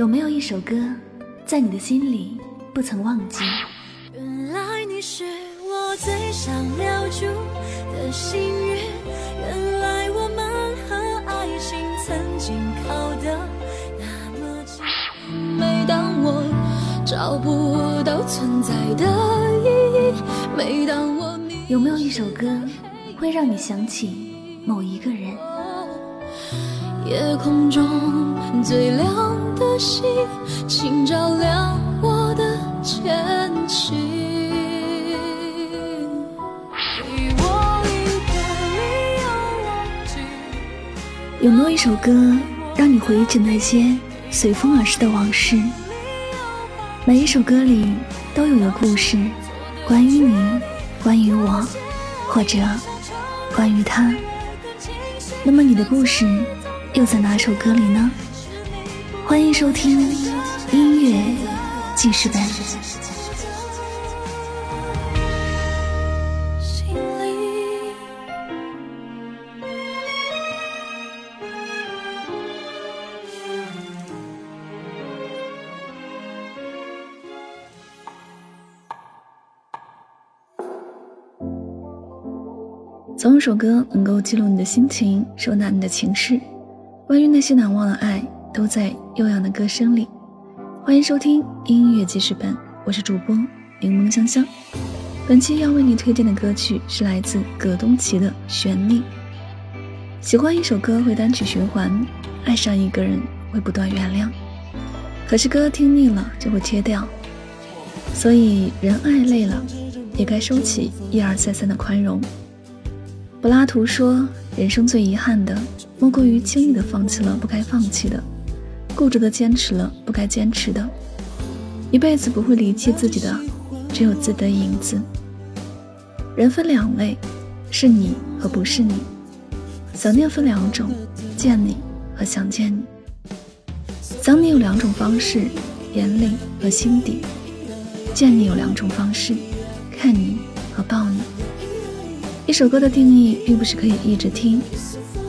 有没有一首歌，在你的心里不曾忘记？原来你是我最想留住的幸运，原来我们和爱情曾经靠得那么近。每当我找不到存在的意义，每当我迷有没有一首歌，会让你想起某一个人？夜空中最亮的星，请照亮我的前行。有没有一首歌，让你回忆起那些随风而逝的往事？每一首歌里都有个故事，关于你，关于我，或者关于他。那么你的故事？又在哪首歌里呢？欢迎收听音乐记事本。总有首歌能够记录你的心情，收纳你的情绪。关于那些难忘的爱，都在悠扬的歌声里。欢迎收听音乐记事本，我是主播柠檬香香。本期要为你推荐的歌曲是来自葛东奇的《旋律》。喜欢一首歌会单曲循环，爱上一个人会不断原谅。可是歌听腻了就会切掉，所以人爱累了，也该收起一而再三的宽容。柏拉图说：“人生最遗憾的，莫过于轻易的放弃了不该放弃的，固执的坚持了不该坚持的。一辈子不会离弃自己的，只有自己的影子。人分两类，是你和不是你。想念分两种，见你和想见你。想你有两种方式，眼里和心底；见你有两种方式，看你和抱你。”一首歌的定义，并不是可以一直听，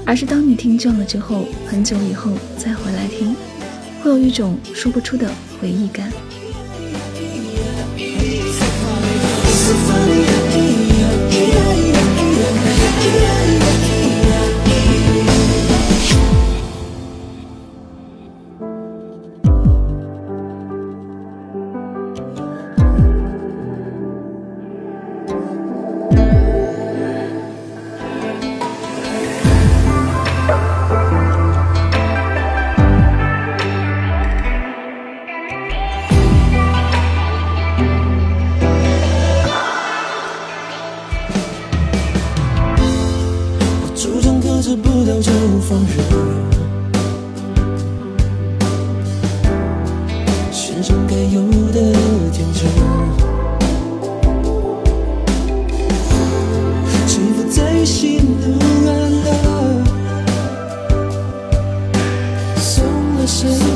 而是当你听倦了之后，很久以后再回来听，会有一种说不出的回忆感。做不到就放任悬上该有的天真。谁不在心都安了？松了绳